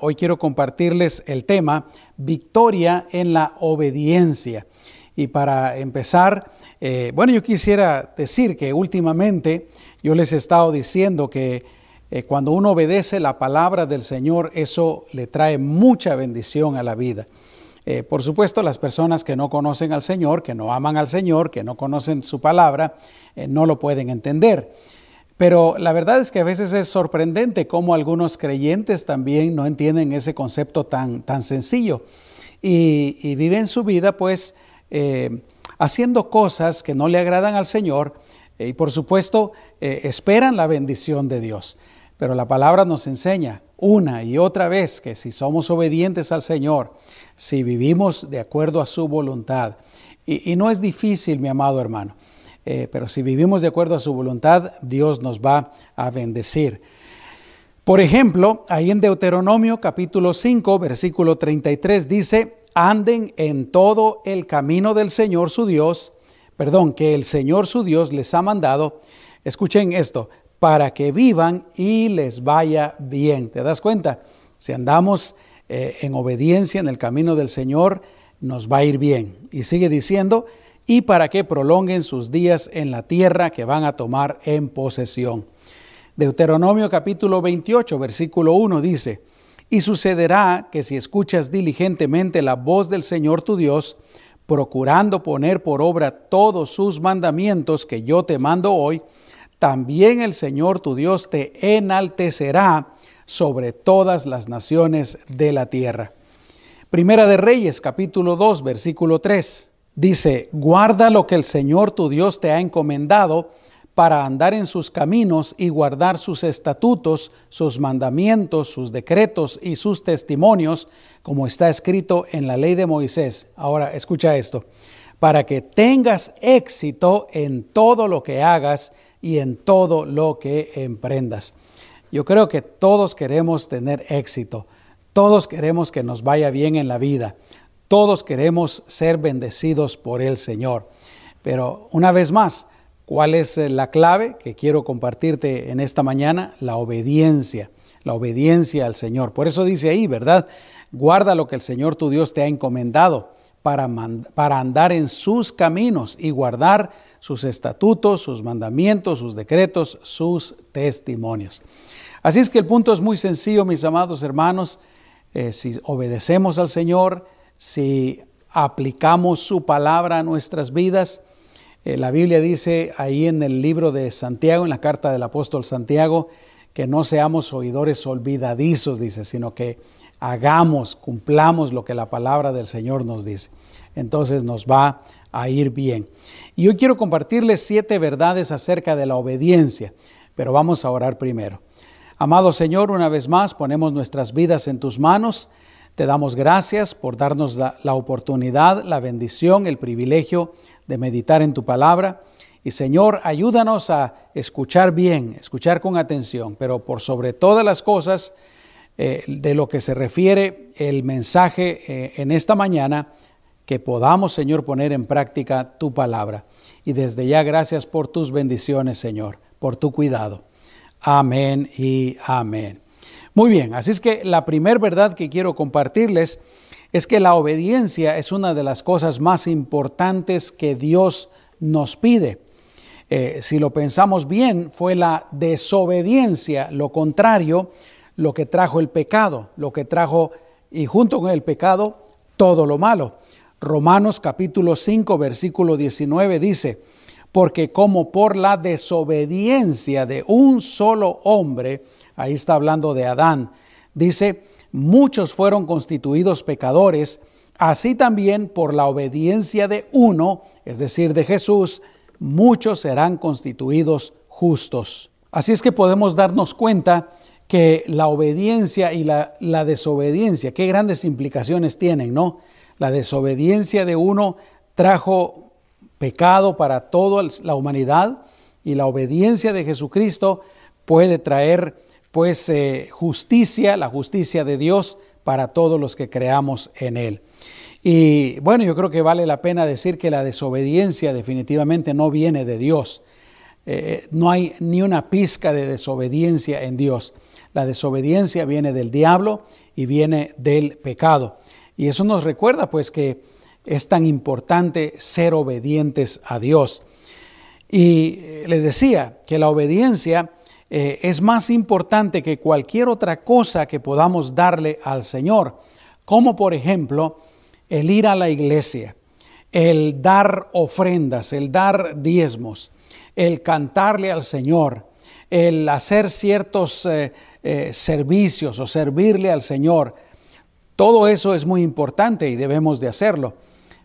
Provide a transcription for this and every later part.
Hoy quiero compartirles el tema Victoria en la obediencia. Y para empezar, eh, bueno, yo quisiera decir que últimamente yo les he estado diciendo que eh, cuando uno obedece la palabra del Señor, eso le trae mucha bendición a la vida. Eh, por supuesto, las personas que no conocen al Señor, que no aman al Señor, que no conocen su palabra, no lo pueden entender. Pero la verdad es que a veces es sorprendente cómo algunos creyentes también no entienden ese concepto tan, tan sencillo y, viven su vida pues eh, haciendo cosas que no le agradan al Señor y por supuesto eh, esperan la bendición de Dios. Pero la palabra nos enseña una y otra vez que si somos obedientes al Señor, si vivimos de acuerdo a su voluntad, y no es difícil, mi amado hermano, eh, pero si vivimos de acuerdo a su voluntad, Dios nos va a bendecir. Por ejemplo, ahí en Deuteronomio capítulo 5, versículo 33 dice, anden en todo el camino del Señor su Dios, perdón, que el Señor su Dios les ha mandado, escuchen esto, para que vivan y les vaya bien. ¿Te das cuenta? Si andamos eh, en obediencia en el camino del Señor, nos va a ir bien. Y sigue diciendo, y para que prolonguen sus días en la tierra que van a tomar en posesión. Deuteronomio capítulo 28, versículo 1 dice, Y sucederá que si escuchas diligentemente la voz del Señor tu Dios, procurando poner por obra todos sus mandamientos que yo te mando hoy, también el Señor tu Dios te enaltecerá sobre todas las naciones de la tierra. Primera de Reyes capítulo 2, versículo 3. Dice, guarda lo que el Señor tu Dios te ha encomendado para andar en sus caminos y guardar sus estatutos, sus mandamientos, sus decretos y sus testimonios, como está escrito en la ley de Moisés. Ahora, escucha esto, para que tengas éxito en todo lo que hagas y en todo lo que emprendas. Yo creo que todos queremos tener éxito, todos queremos que nos vaya bien en la vida. Todos queremos ser bendecidos por el Señor. Pero una vez más, ¿cuál es eh, la clave que quiero compartirte en esta mañana? La obediencia, la obediencia al Señor. Por eso dice ahí, ¿verdad? Guarda lo que el Señor tu Dios te ha encomendado para, para andar en sus caminos y guardar sus estatutos, sus mandamientos, sus decretos, sus testimonios. Así es que el punto es muy sencillo, mis amados hermanos. Eh, si obedecemos al Señor, si aplicamos su palabra a nuestras vidas. Eh, la Biblia dice ahí en el libro de Santiago, en la carta del apóstol Santiago, que no seamos oidores olvidadizos, dice, sino que hagamos, cumplamos lo que la palabra del Señor nos dice. Entonces nos va a ir bien. Y hoy quiero compartirles siete verdades acerca de la obediencia, pero vamos a orar primero. Amado Señor, una vez más ponemos nuestras vidas en tus manos. Te damos gracias por darnos la, oportunidad, la bendición, el privilegio de meditar en tu palabra. Y Señor, ayúdanos a escuchar bien, escuchar con atención, pero por sobre todas las cosas, eh, de lo que se refiere el mensaje eh, en esta mañana, que podamos, Señor, poner en práctica tu palabra. Y desde ya, gracias por tus bendiciones, Señor, por tu cuidado. Amén y amén. Muy bien, así es que la primera verdad que quiero compartirles es que la obediencia es una de las cosas más importantes que Dios nos pide. Eh, si lo pensamos bien, fue la desobediencia, lo contrario, lo que trajo el pecado, lo que trajo, y junto con el pecado, todo lo malo. Romanos capítulo 5, versículo 19 dice, porque como por la desobediencia de un solo hombre, ahí está hablando de Adán, dice, muchos fueron constituidos pecadores, así también por la obediencia de uno, es decir, de Jesús, muchos serán constituidos justos. Así es que podemos darnos cuenta que la obediencia y la, la, desobediencia, qué grandes implicaciones tienen, ¿no? La desobediencia de uno trajo pecado para toda la humanidad y la obediencia de Jesucristo puede traer pues eh, justicia, la justicia de Dios para todos los que creamos en Él. Y bueno, yo creo que vale la pena decir que la desobediencia definitivamente no viene de Dios. eh, no hay ni una pizca de desobediencia en Dios. La desobediencia viene del diablo y viene del pecado. Y eso nos recuerda pues que es tan importante ser obedientes a Dios. Y eh, les decía que la obediencia eh, es más importante que cualquier otra cosa que podamos darle al Señor, como por ejemplo el ir a la iglesia, el dar ofrendas, el dar diezmos, el cantarle al Señor, el hacer ciertos eh, servicios o servirle al Señor. Todo eso es muy importante y debemos de hacerlo,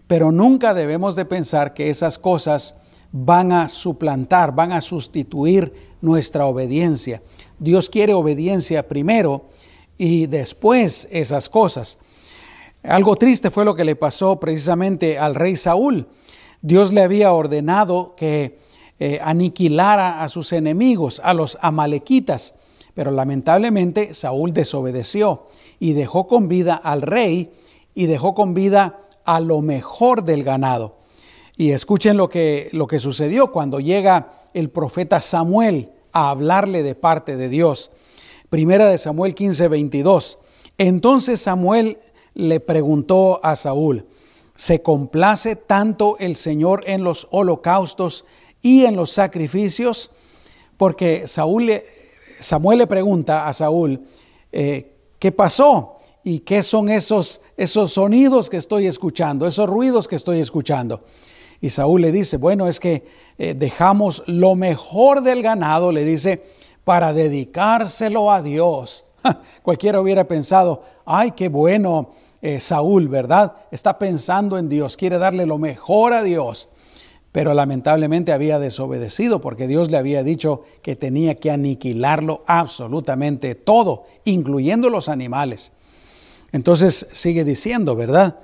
pero nunca debemos de pensar que esas cosas van a suplantar, van a sustituir nuestra obediencia. Dios quiere obediencia primero y después esas cosas. Algo triste fue lo que le pasó precisamente al rey Saúl. Dios le había ordenado que eh, aniquilara a sus enemigos, a los amalequitas, pero lamentablemente Saúl desobedeció y dejó con vida al rey y dejó con vida a lo mejor del ganado. Y escuchen lo que, lo que sucedió cuando llega el profeta Samuel a hablarle de parte de Dios. Primera de Samuel 15, 22. Entonces Samuel le preguntó a Saúl, ¿se complace tanto el Señor en los holocaustos y en los sacrificios? Porque Saúl le, Samuel le pregunta a Saúl, eh, ¿qué pasó? ¿Y qué son esos, esos sonidos que estoy escuchando, esos ruidos que estoy escuchando? Y Saúl le dice, bueno, es que eh, dejamos lo mejor del ganado, le dice, para dedicárselo a Dios. Cualquiera hubiera pensado, ay, qué bueno eh, Saúl, ¿verdad? Está pensando en Dios, quiere darle lo mejor a Dios. Pero lamentablemente había desobedecido porque Dios le había dicho que tenía que aniquilarlo absolutamente todo, incluyendo los animales. Entonces sigue diciendo, ¿verdad?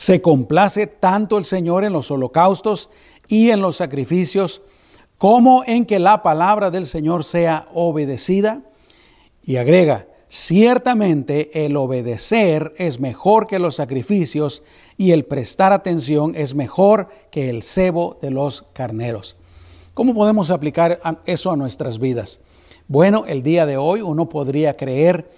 Se complace tanto el Señor en los holocaustos y en los sacrificios como en que la palabra del Señor sea obedecida. Y agrega, ciertamente el obedecer es mejor que los sacrificios y el prestar atención es mejor que el cebo de los carneros. ¿Cómo podemos aplicar eso a nuestras vidas? Bueno, el día de hoy uno podría creer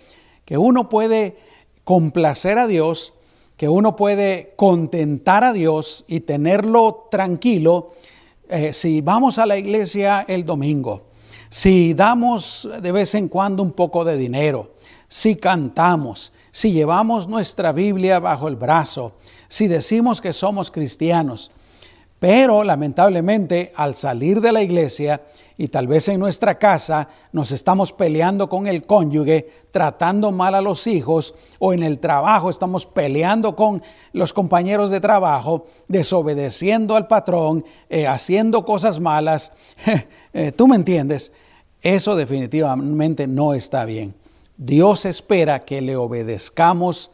que uno puede complacer a Dios que uno puede contentar a Dios y tenerlo tranquilo eh, si vamos a la iglesia el domingo, si damos de vez en cuando un poco de dinero, si cantamos, si llevamos nuestra Biblia bajo el brazo, si decimos que somos cristianos. Pero lamentablemente al salir de la iglesia y tal vez en nuestra casa nos estamos peleando con el cónyuge, tratando mal a los hijos o en el trabajo estamos peleando con los compañeros de trabajo, desobedeciendo al patrón, eh, haciendo cosas malas. Eh, Tú me entiendes, eso definitivamente no está bien. Dios espera que le obedezcamos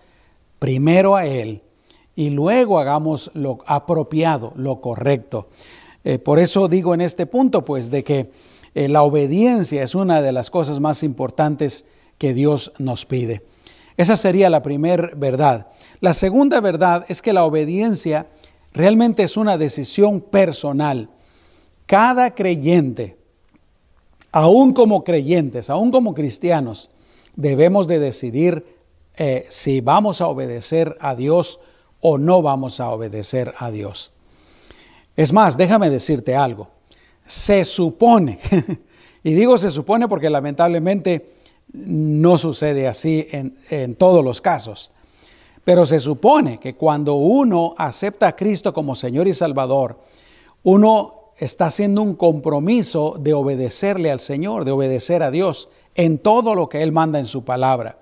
primero a Él y luego hagamos lo apropiado, lo correcto. Eh, por eso digo en este punto, pues, de que eh, la obediencia es una de las cosas más importantes que Dios nos pide. Esa sería la primera verdad. La segunda verdad es que la obediencia realmente es una decisión personal. Cada creyente, aún como creyentes, aún como cristianos, debemos de decidir eh, si vamos a obedecer a Dios o no vamos a obedecer a Dios. Es más, déjame decirte algo. Se supone, y digo se supone porque lamentablemente no sucede así en, en todos los casos, pero se supone que cuando uno acepta a Cristo como Señor y Salvador, uno está haciendo un compromiso de obedecerle al Señor, de obedecer a Dios en todo lo que Él manda en su palabra.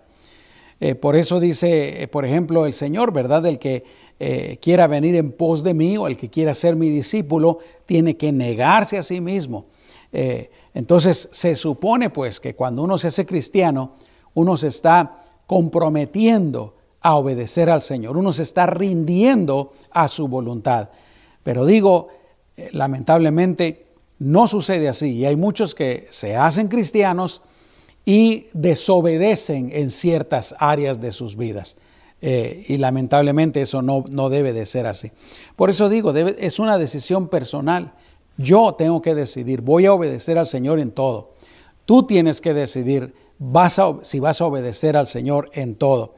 Eh, por eso dice, eh, por ejemplo, el Señor, ¿verdad? El que eh, quiera venir en pos de mí o el que quiera ser mi discípulo, tiene que negarse a sí mismo. entonces se supone pues que cuando uno se hace cristiano, uno se está comprometiendo a obedecer al Señor, uno se está rindiendo a su voluntad. Pero digo, lamentablemente no sucede así y hay muchos que se hacen cristianos, y desobedecen en ciertas áreas de sus vidas. Eh, y lamentablemente eso no, no, debe de ser así. Por eso digo, es una decisión personal. Yo tengo que decidir, voy a obedecer al Señor en todo. Tú tienes que decidir vas si vas a obedecer al Señor en todo.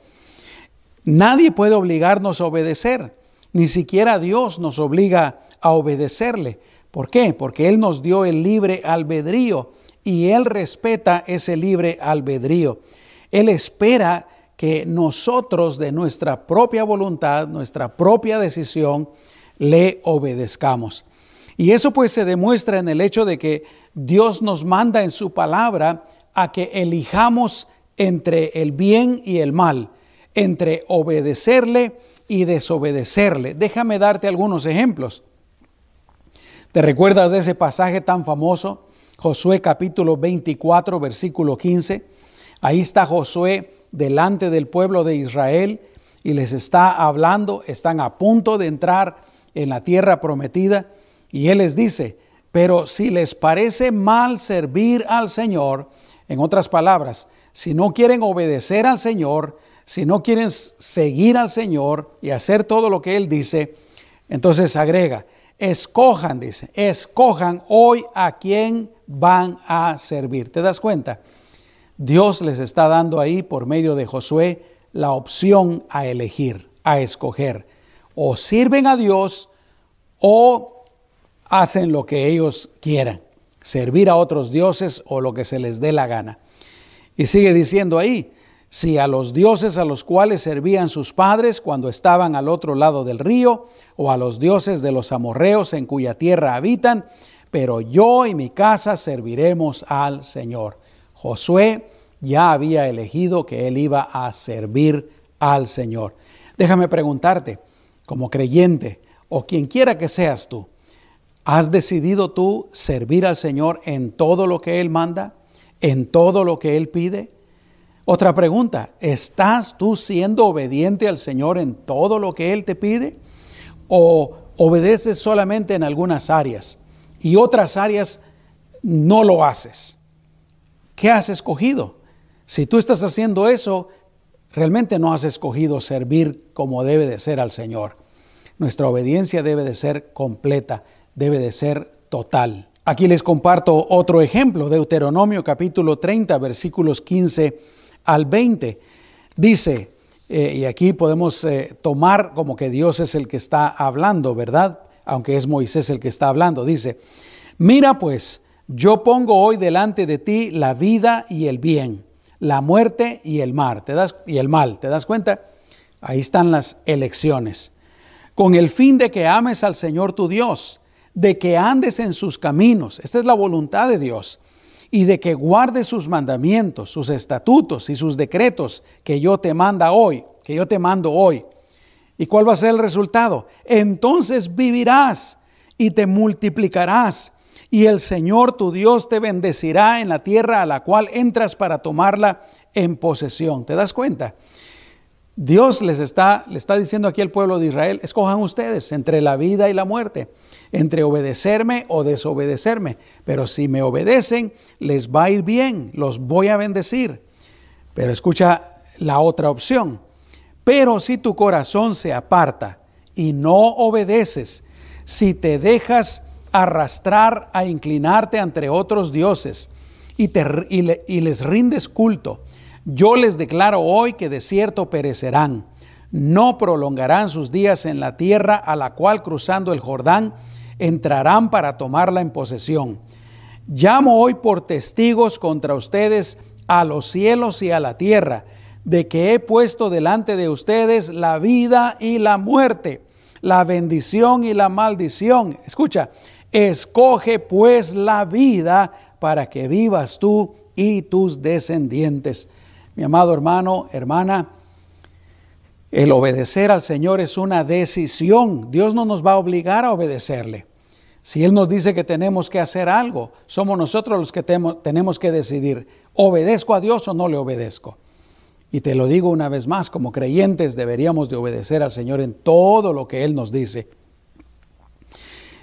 Nadie puede obligarnos a obedecer, ni siquiera Dios nos obliga a obedecerle. ¿Por qué? Porque Él nos dio el libre albedrío y Él respeta ese libre albedrío. Él espera que nosotros de nuestra propia voluntad, nuestra propia decisión, le obedezcamos. Y eso pues se demuestra en el hecho de que Dios nos manda en su palabra a que elijamos entre el bien y el mal, entre obedecerle y desobedecerle. Déjame darte algunos ejemplos. ¿Te recuerdas de ese pasaje tan famoso? Josué capítulo 24, versículo 15. Ahí está Josué delante del pueblo de Israel y les está hablando, están a punto de entrar en la tierra prometida y él les dice, pero si les parece mal servir al Señor, en otras palabras, si no quieren obedecer al Señor, si no quieren seguir al Señor y hacer todo lo que Él dice, entonces agrega, escojan, dice, escojan hoy a quién van a servir. ¿Te das cuenta? Dios les está dando ahí por medio de Josué la opción a elegir, a escoger. O sirven a Dios o hacen lo que ellos quieran, servir a otros dioses o lo que se les dé la gana. Y sigue diciendo ahí, si a los dioses a los cuales servían sus padres cuando estaban al otro lado del río, o a los dioses de los amorreos en cuya tierra habitan, pero yo y mi casa serviremos al Señor. Josué ya había elegido que él iba a servir al Señor. Déjame preguntarte, como creyente o quien quiera que seas tú, ¿has decidido tú servir al Señor en todo lo que Él manda, en todo lo que Él pide? Otra pregunta, ¿estás tú siendo obediente al Señor en todo lo que Él te pide? ¿O obedeces solamente en algunas áreas y otras áreas no lo haces? ¿Qué has escogido? Si tú estás haciendo eso, realmente no has escogido servir como debe de ser al Señor. Nuestra obediencia debe de ser completa, debe de ser total. Aquí les comparto otro ejemplo, Deuteronomio capítulo 30, versículos 15 al 20. Dice, eh, y aquí podemos eh, tomar como que Dios es el que está hablando, ¿verdad? Aunque es Moisés el que está hablando. Dice, mira pues, yo pongo hoy delante de ti la vida y el bien, la muerte y el mal. ¿Te das, y el mal, ¿te das cuenta? Ahí están las elecciones. Con el fin de que ames al Señor tu Dios, de que andes en sus caminos. Esta es la voluntad de Dios. Y de que guardes sus mandamientos, sus estatutos y sus decretos que yo te manda hoy, que yo te mando hoy. ¿Y cuál va a ser el resultado? Entonces vivirás y te multiplicarás y el Señor tu Dios te bendecirá en la tierra a la cual entras para tomarla en posesión. ¿Te das cuenta? Dios les está, está diciendo aquí al pueblo de Israel, escojan ustedes entre la vida y la muerte, entre obedecerme o desobedecerme. Pero si me obedecen, les va a ir bien, los voy a bendecir. Pero escucha la otra opción. Pero si tu corazón se aparta y no obedeces, si te dejas arrastrar a inclinarte ante otros dioses y, te, y, les rindes culto, yo les declaro hoy que de cierto perecerán. No prolongarán sus días en la tierra a la cual cruzando el Jordán entrarán para tomarla en posesión. Llamo hoy por testigos contra ustedes a los cielos y a la tierra, de que he puesto delante de ustedes la vida y la muerte, la bendición y la maldición. Escucha, Escoge pues la vida para que vivas tú y tus descendientes. Mi amado hermano, hermana, el obedecer al Señor es una decisión. Dios no nos va a obligar a obedecerle. Si Él nos dice que tenemos que hacer algo, somos nosotros los que tenemos que decidir, ¿obedezco a Dios o no le obedezco? Y te lo digo una vez más, como creyentes deberíamos de obedecer al Señor en todo lo que Él nos dice.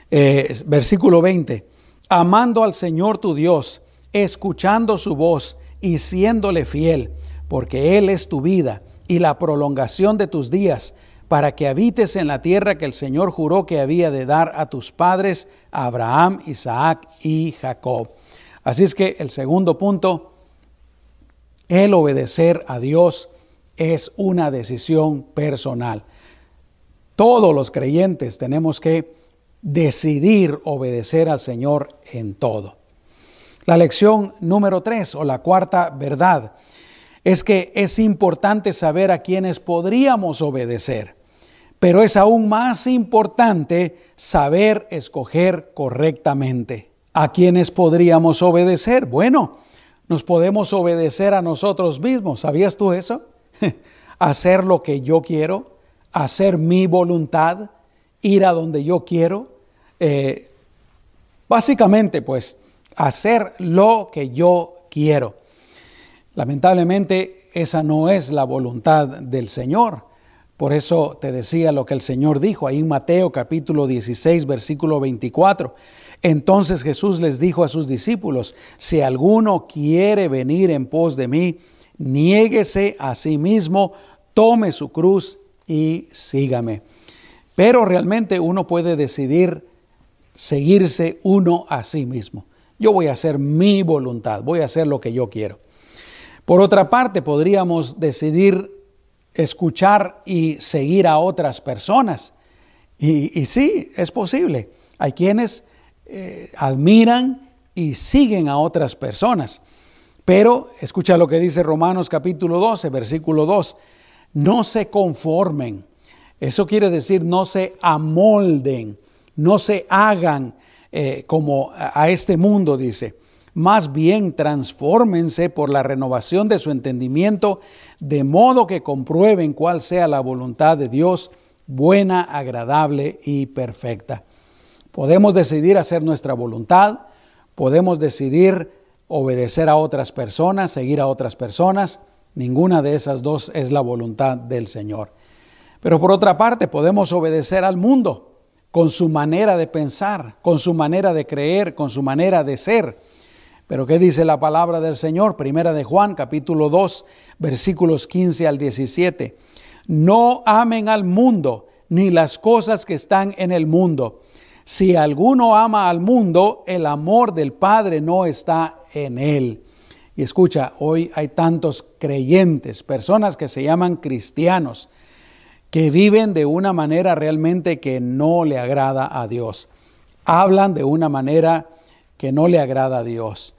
Eh, versículo 20, amando al Señor tu Dios, escuchando su voz y siéndole fiel, porque Él es tu vida y la prolongación de tus días, para que habites en la tierra que el Señor juró que había de dar a tus padres, Abraham, Isaac y Jacob. Así es que el segundo punto, el obedecer a Dios es una decisión personal. Todos los creyentes tenemos que decidir obedecer al Señor en todo. La lección número tres o la cuarta verdad es que es importante saber a quienes podríamos obedecer, pero es aún más importante saber escoger correctamente. ¿A quienes podríamos obedecer? Bueno, nos podemos obedecer a nosotros mismos. ¿Sabías tú eso? hacer lo que yo quiero, hacer mi voluntad, ir a donde yo quiero. Eh, básicamente, pues, hacer lo que yo quiero. Lamentablemente esa no es la voluntad del Señor. Por eso te decía lo que el Señor dijo ahí en Mateo capítulo 16 versículo 24. Entonces Jesús les dijo a sus discípulos, si alguno quiere venir en pos de mí, niéguese a sí mismo, tome su cruz y sígame. Pero realmente uno puede decidir seguirse uno a sí mismo. Yo voy a hacer mi voluntad, voy a hacer lo que yo quiero. Por otra parte, podríamos decidir escuchar y seguir a otras personas. Y, sí, es posible. Hay quienes eh, admiran y siguen a otras personas. Pero escucha lo que dice Romanos capítulo 12, versículo 2. No se conformen. Eso quiere decir no se amolden, no se hagan eh, como a este mundo, dice más bien transfórmense por la renovación de su entendimiento, de modo que comprueben cuál sea la voluntad de Dios, buena, agradable y perfecta. Podemos decidir hacer nuestra voluntad, podemos decidir obedecer a otras personas, seguir a otras personas. Ninguna de esas dos es la voluntad del Señor. Pero por otra parte, podemos obedecer al mundo con su manera de pensar, con su manera de creer, con su manera de ser. Pero ¿qué dice la palabra del Señor? Primera de Juan, capítulo 2, versículos 15 al 17. No amen al mundo ni las cosas que están en el mundo. Si alguno ama al mundo, el amor del Padre no está en él. Y escucha, hoy hay tantos creyentes, personas que se llaman cristianos, que viven de una manera realmente que no le agrada a Dios. Hablan de una manera que no le agrada a Dios.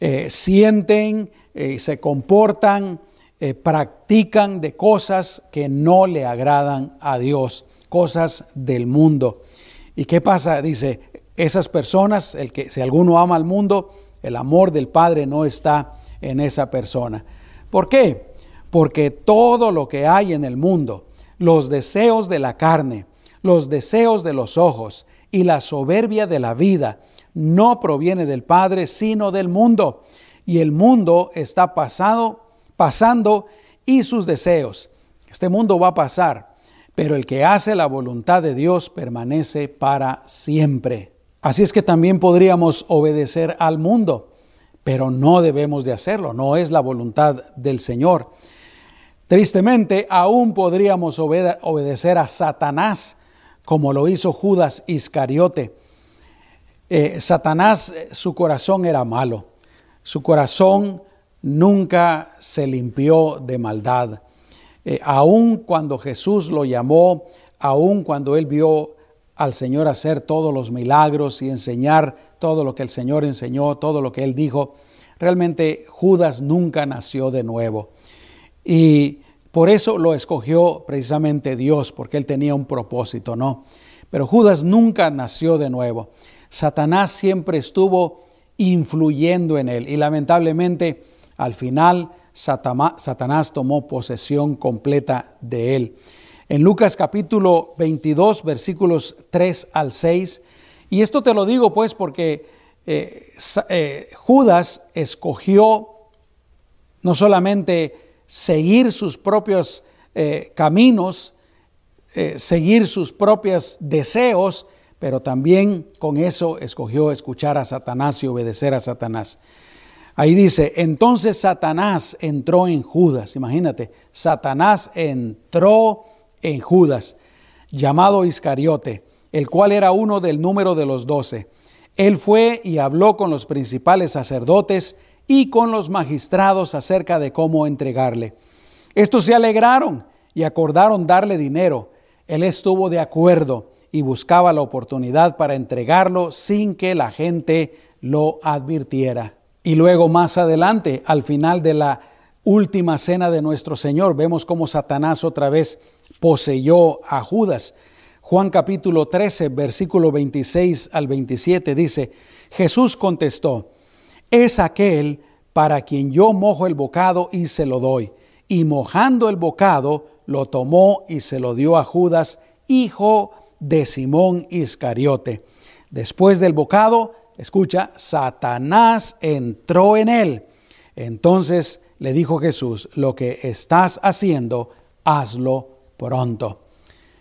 Eh, sienten, eh, se comportan, eh, practican de cosas que no le agradan a Dios, cosas del mundo. ¿Y qué pasa? Dice, esas personas, el que si alguno ama al mundo, el amor del Padre no está en esa persona. ¿Por qué? Porque todo lo que hay en el mundo, los deseos de la carne, los deseos de los ojos y la soberbia de la vida, no proviene del Padre, sino del mundo. Y el mundo está pasado, pasando y sus deseos. Este mundo va a pasar, pero el que hace la voluntad de Dios permanece para siempre. Así es que también podríamos obedecer al mundo, pero no debemos de hacerlo, no es la voluntad del Señor. Tristemente, aún podríamos obedecer a Satanás, como lo hizo Judas Iscariote. Eh, Satanás, eh, su corazón era malo. Su corazón nunca se limpió de maldad. Eh, aun cuando Jesús lo llamó, aun cuando él vio al Señor hacer todos los milagros y enseñar todo lo que el Señor enseñó, todo lo que él dijo, realmente Judas nunca nació de nuevo. Y por eso lo escogió precisamente Dios, porque él tenía un propósito, ¿no? Pero Judas nunca nació de nuevo. Satanás siempre estuvo influyendo en él y lamentablemente al final Satanás tomó posesión completa de él. En Lucas capítulo 22 versículos 3 al 6, y esto te lo digo pues porque eh, eh, Judas escogió no solamente seguir sus propios eh, caminos, seguir sus propios deseos, pero también con eso escogió escuchar a Satanás y obedecer a Satanás. Ahí dice, entonces Satanás entró en Judas, imagínate, Satanás entró en Judas, llamado Iscariote, el cual era uno del número de los doce. Él fue y habló con los principales sacerdotes y con los magistrados acerca de cómo entregarle. Estos se alegraron y acordaron darle dinero. Él estuvo de acuerdo y buscaba la oportunidad para entregarlo sin que la gente lo advirtiera. Y luego más adelante, al final de la última cena de nuestro Señor, vemos cómo Satanás otra vez poseyó a Judas. Juan capítulo 13, versículo 26 al 27 dice, Jesús contestó, es aquel para quien yo mojo el bocado y se lo doy. Y mojando el bocado, lo tomó y se lo dio a Judas, hijo de Simón Iscariote. Después del bocado, escucha, Satanás entró en él. Entonces le dijo Jesús, lo que estás haciendo, hazlo pronto.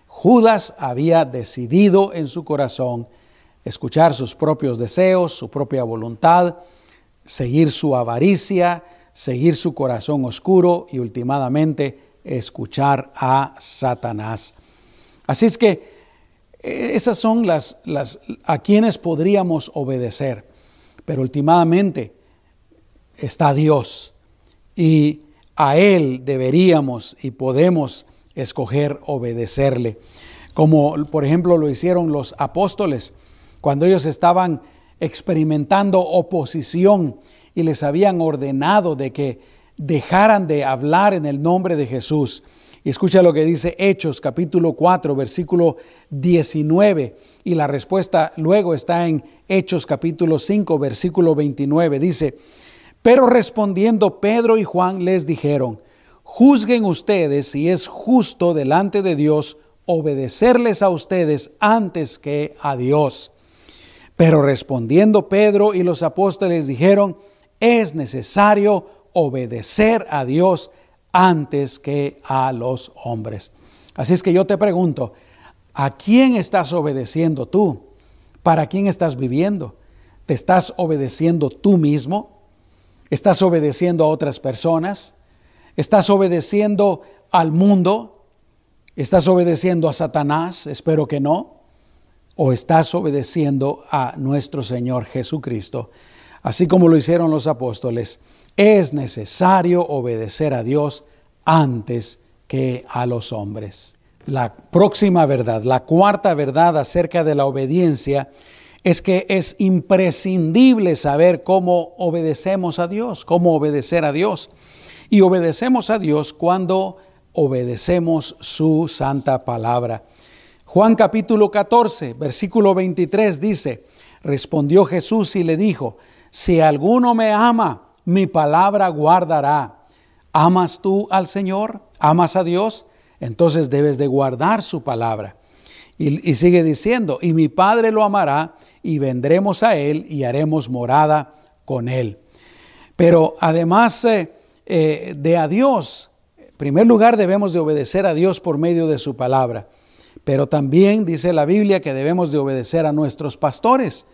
Judas había decidido en su corazón escuchar sus propios deseos, su propia voluntad, seguir su avaricia, seguir su corazón oscuro y últimamente escuchar a Satanás. Así es que esas son las, las a quienes podríamos obedecer, pero últimamente está Dios y a Él deberíamos y podemos escoger obedecerle, como por ejemplo lo hicieron los apóstoles cuando ellos estaban experimentando oposición y les habían ordenado de que dejaran de hablar en el nombre de Jesús. Y escucha lo que dice Hechos capítulo 4 versículo 19 y la respuesta luego está en Hechos capítulo 5 versículo 29. Dice, pero respondiendo Pedro y Juan les dijeron, juzguen ustedes si es justo delante de Dios obedecerles a ustedes antes que a Dios. Pero respondiendo Pedro y los apóstoles dijeron, es necesario obedecer a Dios antes que a los hombres. Así es que yo te pregunto, ¿a quién estás obedeciendo tú? ¿Para quién estás viviendo? ¿Te estás obedeciendo tú mismo? ¿Estás obedeciendo a otras personas? ¿Estás obedeciendo al mundo? ¿Estás obedeciendo a Satanás? Espero que no o estás obedeciendo a nuestro Señor Jesucristo, así como lo hicieron los apóstoles. Es necesario obedecer a Dios antes que a los hombres. La próxima verdad, la cuarta verdad acerca de la obediencia, es que es imprescindible saber cómo obedecemos a Dios, cómo obedecer a Dios. Y obedecemos a Dios cuando obedecemos su santa palabra. Juan capítulo 14, versículo 23 dice, respondió Jesús y le dijo, si alguno me ama, mi palabra guardará. ¿Amas tú al Señor? ¿Amas a Dios? Entonces debes de guardar su palabra. Y, sigue diciendo, y mi Padre lo amará y vendremos a Él y haremos morada con Él. Pero además eh, eh, de a Dios, en primer lugar debemos de obedecer a Dios por medio de su palabra. Pero también dice la Biblia que debemos de obedecer a nuestros pastores.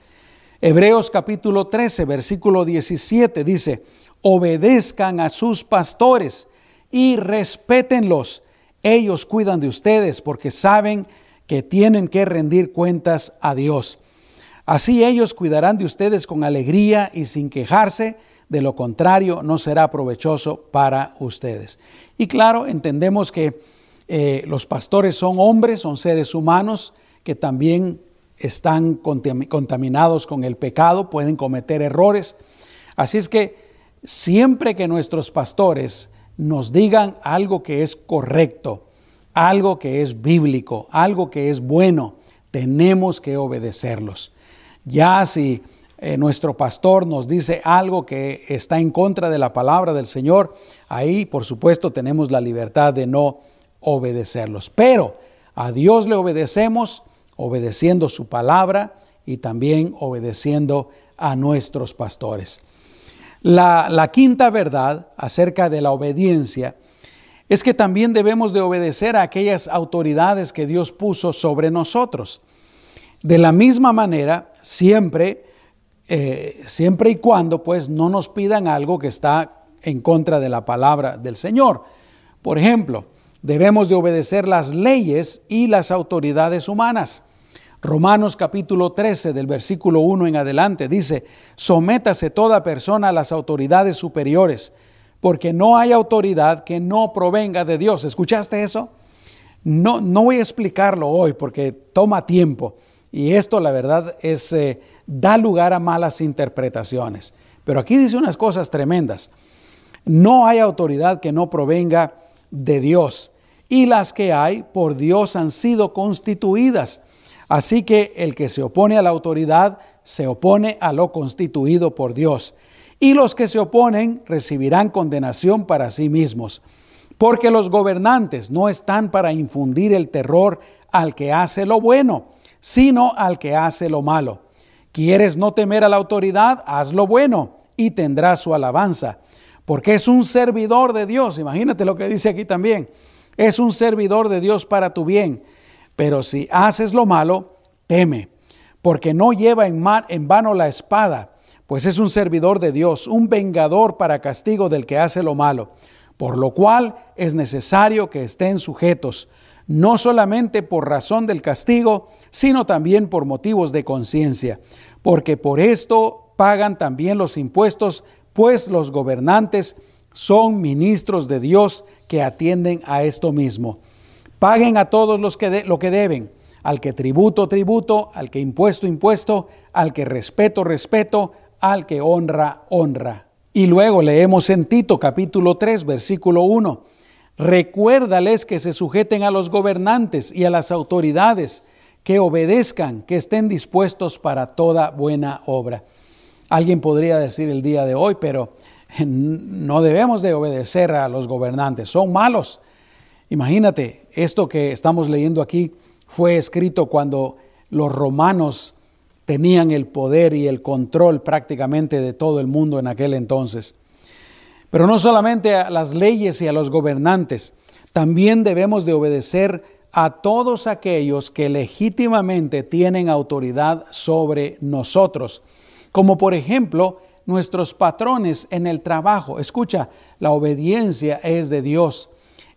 Hebreos capítulo 13, versículo 17 dice, obedezcan a sus pastores y respétenlos. Ellos cuidan de ustedes porque saben que tienen que rendir cuentas a Dios. Así ellos cuidarán de ustedes con alegría y sin quejarse, de lo contrario no será provechoso para ustedes. Y claro, entendemos que eh, los pastores son hombres, son seres humanos que también están contaminados con el pecado, pueden cometer errores. Así es que siempre que nuestros pastores nos digan algo que es correcto, algo que es bíblico, algo que es bueno, tenemos que obedecerlos. Ya si eh, nuestro pastor nos dice algo que está en contra de la palabra del Señor, ahí por supuesto tenemos la libertad de no obedecerlos. Pero a Dios le obedecemos obedeciendo su palabra y también obedeciendo a nuestros pastores. La, quinta verdad acerca de la obediencia es que también debemos de obedecer a aquellas autoridades que Dios puso sobre nosotros. De la misma manera, siempre, eh, siempre y cuando pues no nos pidan algo que está en contra de la palabra del Señor. Por ejemplo, debemos de obedecer las leyes y las autoridades humanas. Romanos capítulo 13 del versículo 1 en adelante dice, sométase toda persona a las autoridades superiores, porque no hay autoridad que no provenga de Dios. ¿Escuchaste eso? No, no voy a explicarlo hoy porque toma tiempo y esto la verdad es, eh, da lugar a malas interpretaciones. Pero aquí dice unas cosas tremendas. No hay autoridad que no provenga de Dios y las que hay por Dios han sido constituidas. Así que el que se opone a la autoridad se opone a lo constituido por Dios. Y los que se oponen recibirán condenación para sí mismos. Porque los gobernantes no están para infundir el terror al que hace lo bueno, sino al que hace lo malo. ¿Quieres no temer a la autoridad? Haz lo bueno y tendrás su alabanza. Porque es un servidor de Dios. Imagínate lo que dice aquí también. Es un servidor de Dios para tu bien. Pero si haces lo malo, teme, porque no lleva en, en vano la espada, pues es un servidor de Dios, un vengador para castigo del que hace lo malo, por lo cual es necesario que estén sujetos, no solamente por razón del castigo, sino también por motivos de conciencia, porque por esto pagan también los impuestos, pues los gobernantes son ministros de Dios que atienden a esto mismo. Paguen a todos los que lo que deben, al que tributo, tributo, al que impuesto, impuesto, al que respeto, respeto, al que honra, honra. Y luego leemos en Tito capítulo 3, versículo 1. Recuérdales que se sujeten a los gobernantes y a las autoridades, que obedezcan, que estén dispuestos para toda buena obra. Alguien podría decir el día de hoy, pero no debemos de obedecer a los gobernantes, son malos. Imagínate, esto que estamos leyendo aquí fue escrito cuando los romanos tenían el poder y el control prácticamente de todo el mundo en aquel entonces. Pero no solamente a las leyes y a los gobernantes, también debemos de obedecer a todos aquellos que legítimamente tienen autoridad sobre nosotros, como por ejemplo nuestros patrones en el trabajo. Escucha, la obediencia es de Dios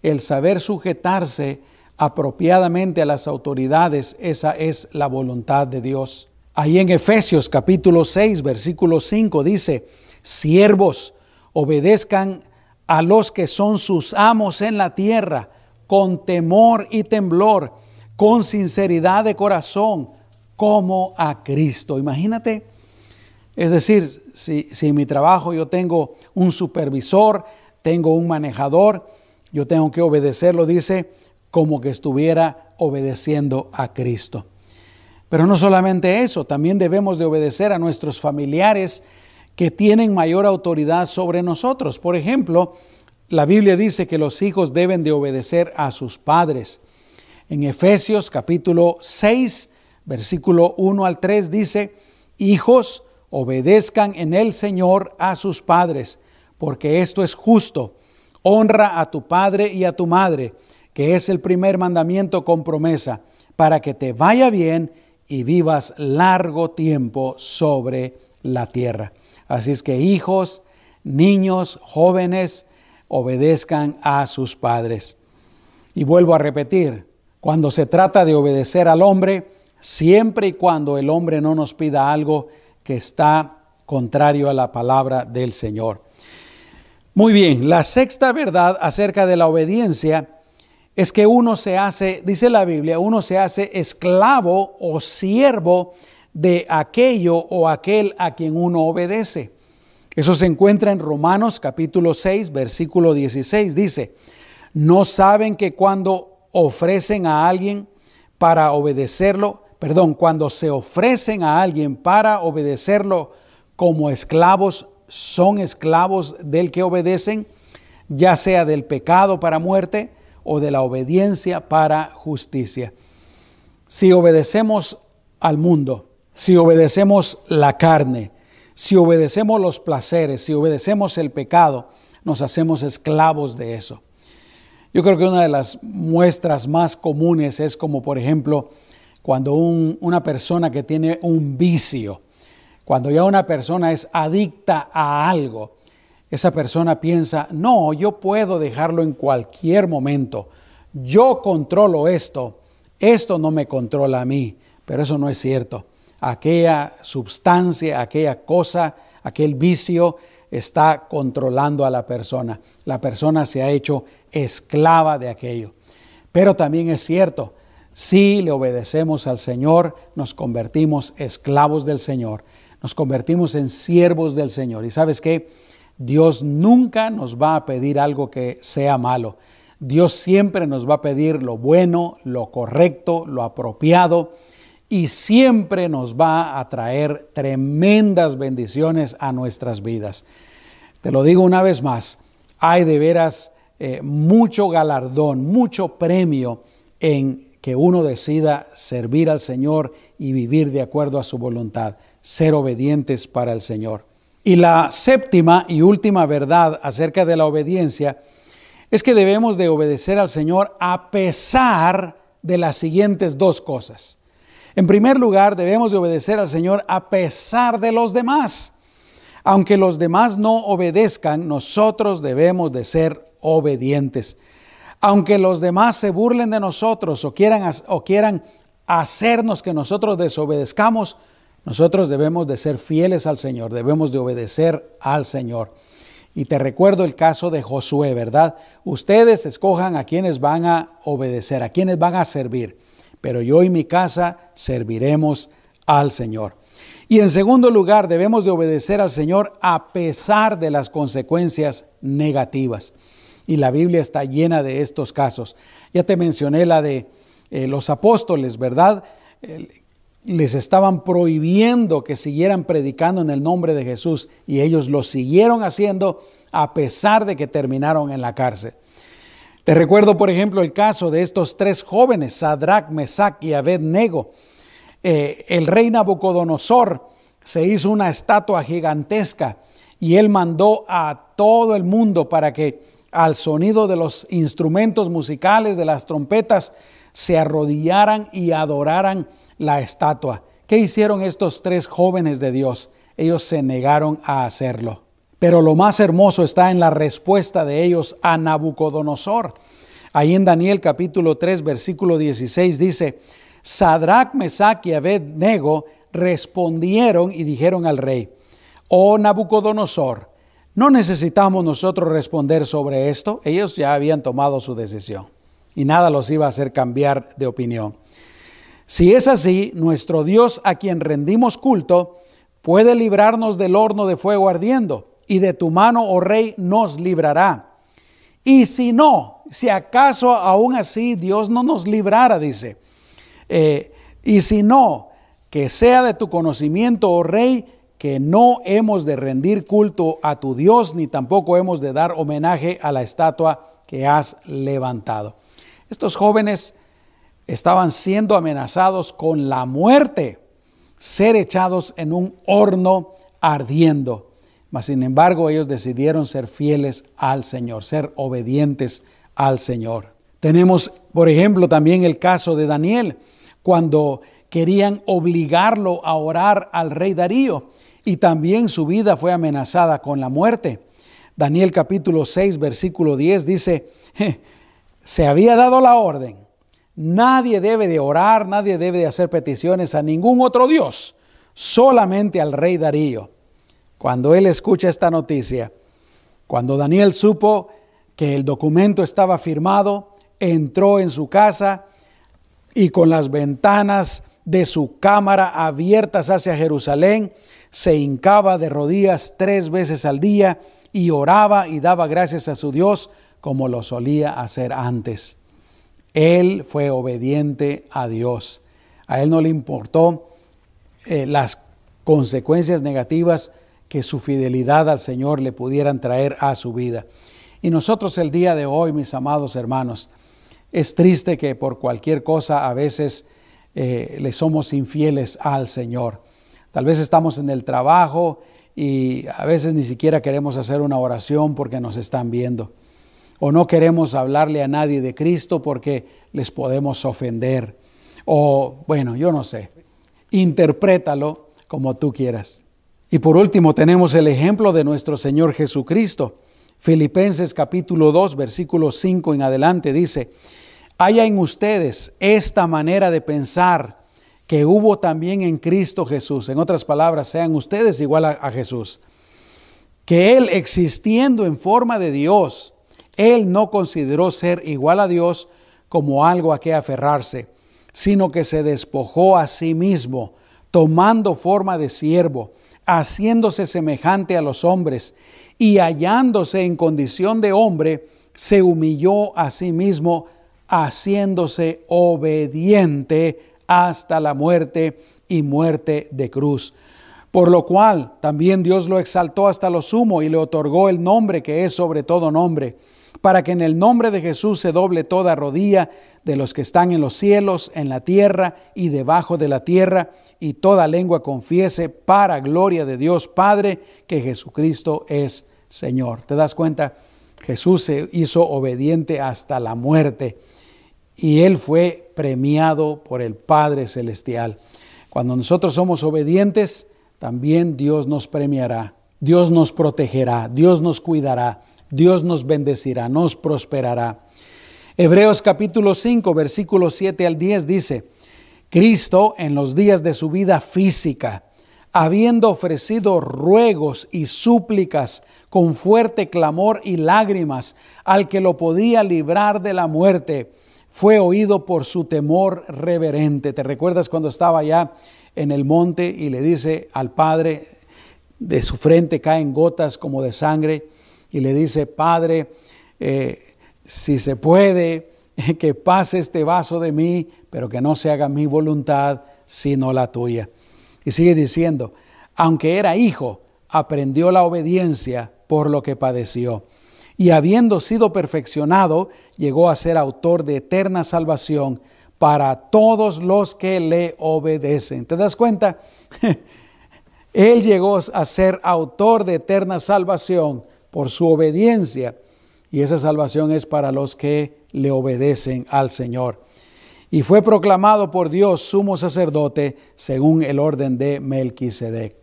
el saber sujetarse apropiadamente a las autoridades, esa es la voluntad de Dios. Ahí en Efesios capítulo 6, versículo 5 dice, siervos, obedezcan a los que son sus amos en la tierra, con temor y temblor, con sinceridad de corazón, como a Cristo. Imagínate, es decir, si, si en mi trabajo yo tengo un supervisor, tengo un manejador, yo tengo que obedecerlo, dice, como que estuviera obedeciendo a Cristo. Pero no solamente eso, también debemos de obedecer a nuestros familiares que tienen mayor autoridad sobre nosotros. Por ejemplo, la Biblia dice que los hijos deben de obedecer a sus padres. En Efesios capítulo 6, versículo 1 al 3 dice, hijos, obedezcan en el Señor a sus padres, porque esto es justo Honra a tu padre y a tu madre, que es el primer mandamiento con promesa, para que te vaya bien y vivas largo tiempo sobre la tierra. Así es que hijos, niños, jóvenes, obedezcan a sus padres. Y vuelvo a repetir, cuando se trata de obedecer al hombre, siempre y cuando el hombre no nos pida algo que está contrario a la palabra del Señor. Muy bien, la sexta verdad acerca de la obediencia es que uno se hace, dice la Biblia, uno se hace esclavo o siervo de aquello o aquel a quien uno obedece. Eso se encuentra en Romanos capítulo 6, versículo 16. Dice, ¿no saben que cuando ofrecen a alguien para obedecerlo, perdón, cuando se ofrecen a alguien para obedecerlo como esclavos, son esclavos del que obedecen, ya sea del pecado para muerte o de la obediencia para justicia. Si obedecemos al mundo, si obedecemos la carne, si obedecemos los placeres, si obedecemos el pecado, nos hacemos esclavos de eso. Yo creo que una de las muestras más comunes es como, por ejemplo, cuando una persona que tiene un vicio, cuando ya una persona es adicta a algo, esa persona piensa, no, yo puedo dejarlo en cualquier momento, yo controlo esto, esto no me controla a mí, pero eso no es cierto. Aquella sustancia, aquella cosa, aquel vicio está controlando a la persona. La persona se ha hecho esclava de aquello. Pero también es cierto, si le obedecemos al Señor, nos convertimos esclavos del Señor, nos convertimos en siervos del Señor. Y sabes qué? Dios nunca nos va a pedir algo que sea malo. Dios siempre nos va a pedir lo bueno, lo correcto, lo apropiado y siempre nos va a traer tremendas bendiciones a nuestras vidas. Te lo digo una vez más, hay de veras eh, mucho galardón, mucho premio en que uno decida servir al Señor y vivir de acuerdo a su voluntad, ser obedientes para el Señor. Y la séptima y última verdad acerca de la obediencia es que debemos de obedecer al Señor a pesar de las siguientes dos cosas. En primer lugar, debemos de obedecer al Señor a pesar de los demás. Aunque los demás no obedezcan, nosotros debemos de ser obedientes. Aunque los demás se burlen de nosotros o quieran, o quieran hacernos que nosotros desobedezcamos, nosotros debemos de ser fieles al Señor, debemos de obedecer al Señor. Y te recuerdo el caso de Josué, ¿verdad? Ustedes escojan a quienes van a obedecer, a quienes van a servir, pero yo y mi casa serviremos al Señor. Y en segundo lugar, debemos de obedecer al Señor a pesar de las consecuencias negativas. Y la Biblia está llena de estos casos. Ya te mencioné la de eh, los apóstoles, ¿verdad? Les estaban prohibiendo que siguieran predicando en el nombre de Jesús y ellos lo siguieron haciendo a pesar de que terminaron en la cárcel. Te recuerdo, por ejemplo, el caso de estos tres jóvenes, Sadrach, Mesach y Abednego. Eh, el rey Nabucodonosor se hizo una estatua gigantesca y él mandó a todo el mundo para que al sonido de los instrumentos musicales, de las trompetas, se arrodillaran y adoraran la estatua. ¿Qué hicieron estos tres jóvenes de Dios? Ellos se negaron a hacerlo. Pero lo más hermoso está en la respuesta de ellos a Nabucodonosor. Ahí en Daniel capítulo 3, versículo 16 dice, Sadrach, Mesach y Abednego respondieron y dijeron al rey, oh Nabucodonosor, no necesitamos nosotros responder sobre esto. Ellos ya habían tomado su decisión y nada los iba a hacer cambiar de opinión. Si es así, nuestro Dios a quien rendimos culto puede librarnos del horno de fuego ardiendo, y de tu mano, oh rey, nos librará. Y si no, si acaso aún así Dios no nos librara, dice, eh, y si no, que sea de tu conocimiento, oh rey, que no hemos de rendir culto a tu Dios, ni tampoco hemos de dar homenaje a la estatua que has levantado. Estos jóvenes estaban siendo amenazados con la muerte, ser echados en un horno ardiendo. Mas sin embargo ellos decidieron ser fieles al Señor, ser obedientes al Señor. Tenemos, por ejemplo, también el caso de Daniel, cuando querían obligarlo a orar al rey Darío y también su vida fue amenazada con la muerte. Daniel capítulo 6, versículo 10 dice, se había dado la orden Nadie debe de orar, nadie debe de hacer peticiones a ningún otro Dios, solamente al rey Darío. Cuando él escucha esta noticia, cuando Daniel supo que el documento estaba firmado, entró en su casa y con las ventanas de su cámara abiertas hacia Jerusalén, se hincaba de rodillas tres veces al día y oraba y daba gracias a su Dios como lo solía hacer antes. Él fue obediente a Dios. A él no le importó eh, las consecuencias negativas que su fidelidad al Señor le pudieran traer a su vida. Y nosotros el día de hoy, mis amados hermanos, es triste que por cualquier cosa a veces eh, le somos infieles al Señor. Tal vez estamos en el trabajo y a veces ni siquiera queremos hacer una oración porque nos están viendo o no queremos hablarle a nadie de Cristo porque les podemos ofender. O bueno, yo no sé, interprétalo como tú quieras. Y por último tenemos el ejemplo de nuestro Señor Jesucristo. Filipenses capítulo 2, versículo 5 en adelante dice, haya en ustedes esta manera de pensar que hubo también en Cristo Jesús. En otras palabras, sean ustedes igual a, a Jesús. Que Él existiendo en forma de Dios, Él no consideró ser igual a Dios como algo a que aferrarse, sino que se despojó a sí mismo, tomando forma de siervo, haciéndose semejante a los hombres y hallándose en condición de hombre, se humilló a sí mismo, haciéndose obediente hasta la muerte y muerte de cruz. Por lo cual también Dios lo exaltó hasta lo sumo y le otorgó el nombre que es sobre todo nombre, para que en el nombre de Jesús se doble toda rodilla de los que están en los cielos, en la tierra y debajo de la tierra, y toda lengua confiese para gloria de Dios Padre que Jesucristo es Señor. ¿Te das cuenta? Jesús se hizo obediente hasta la muerte y Él fue premiado por el Padre Celestial. Cuando nosotros somos obedientes, también Dios nos premiará, Dios nos protegerá, Dios nos cuidará, Dios nos bendecirá, nos prosperará. Hebreos capítulo 5, versículos 7 al 10 dice, Cristo en los días de su vida física, habiendo ofrecido ruegos y súplicas con fuerte clamor y lágrimas al que lo podía librar de la muerte, fue oído por su temor reverente. ¿Te recuerdas cuando estaba allá en el monte y le dice al Padre, de su frente caen gotas como de sangre, y le dice, Padre, eh, si se puede, que pase este vaso de mí, pero que no se haga mi voluntad, sino la tuya. Y sigue diciendo, aunque era hijo, aprendió la obediencia por lo que padeció. Y habiendo sido perfeccionado, llegó a ser autor de eterna salvación para todos los que le obedecen. ¿Te das cuenta? Él llegó a ser autor de eterna salvación por su obediencia. Y esa salvación es para los que le obedecen al Señor y fue proclamado por Dios sumo sacerdote según el orden de Melquisedec.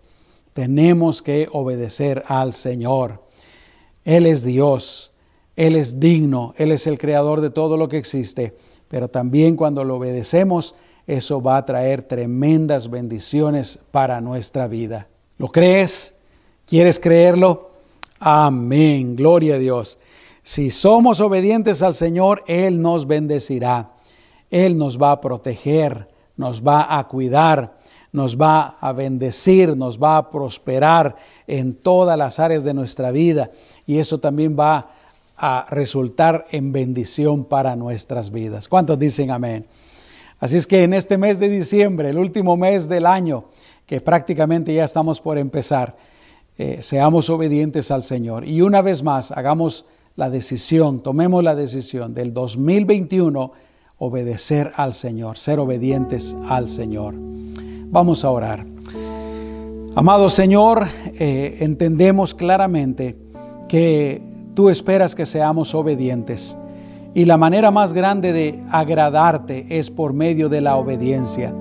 Tenemos que obedecer al Señor. Él es Dios, Él es digno, Él es el creador de todo lo que existe, pero también cuando lo obedecemos, eso va a traer tremendas bendiciones para nuestra vida. ¿Lo crees? ¿Quieres creerlo? Amén, gloria a Dios. Si somos obedientes al Señor, Él nos bendecirá. Él nos va a proteger, nos va a cuidar, nos va a bendecir, nos va a prosperar en todas las áreas de nuestra vida y eso también va a resultar en bendición para nuestras vidas. ¿Cuántos dicen amén? Así es que en este mes de diciembre, el último mes del año, que prácticamente ya estamos por empezar, eh, seamos obedientes al Señor. Y una vez más, hagamos la decisión, tomemos la decisión del 2021 obedecer al Señor, ser obedientes al Señor. Vamos a orar. Amado Señor, eh, entendemos claramente que tú esperas que seamos obedientes y la manera más grande de agradarte es por medio de la obediencia.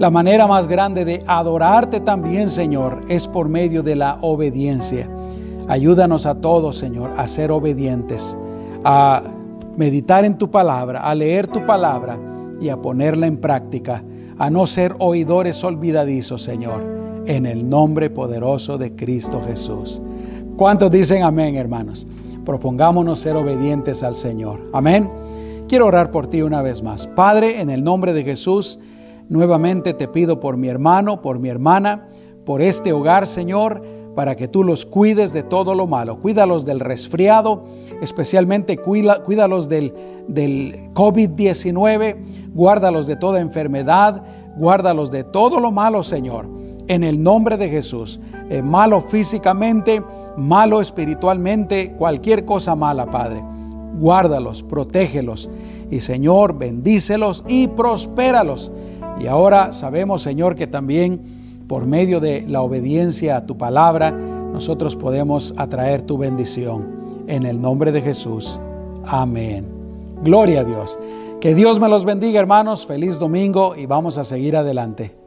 La manera más grande de adorarte también, Señor, es por medio de la obediencia. Ayúdanos a todos, Señor, a ser obedientes, a meditar en tu palabra, a leer tu palabra y a ponerla en práctica, a no ser oidores olvidadizos, Señor, en el nombre poderoso de Cristo Jesús. ¿Cuántos dicen amén, hermanos? Propongámonos ser obedientes al Señor. Amén. Quiero orar por ti una vez más. Padre, en el nombre de Jesús, nuevamente te pido por mi hermano, por mi hermana, por este hogar, Señor para que tú los cuides de todo lo malo. Cuídalos del resfriado, especialmente cuídalos del, del COVID-19, guárdalos de toda enfermedad, guárdalos de todo lo malo, Señor. En el nombre de Jesús, eh, malo físicamente, malo espiritualmente, cualquier cosa mala, Padre. Guárdalos, protégelos y Señor, bendícelos y prospéralos. Y ahora sabemos, Señor, que también por medio de la obediencia a tu palabra, nosotros podemos atraer tu bendición. En el nombre de Jesús. Amén. Gloria a Dios. Que Dios me los bendiga, hermanos. Feliz domingo y vamos a seguir adelante.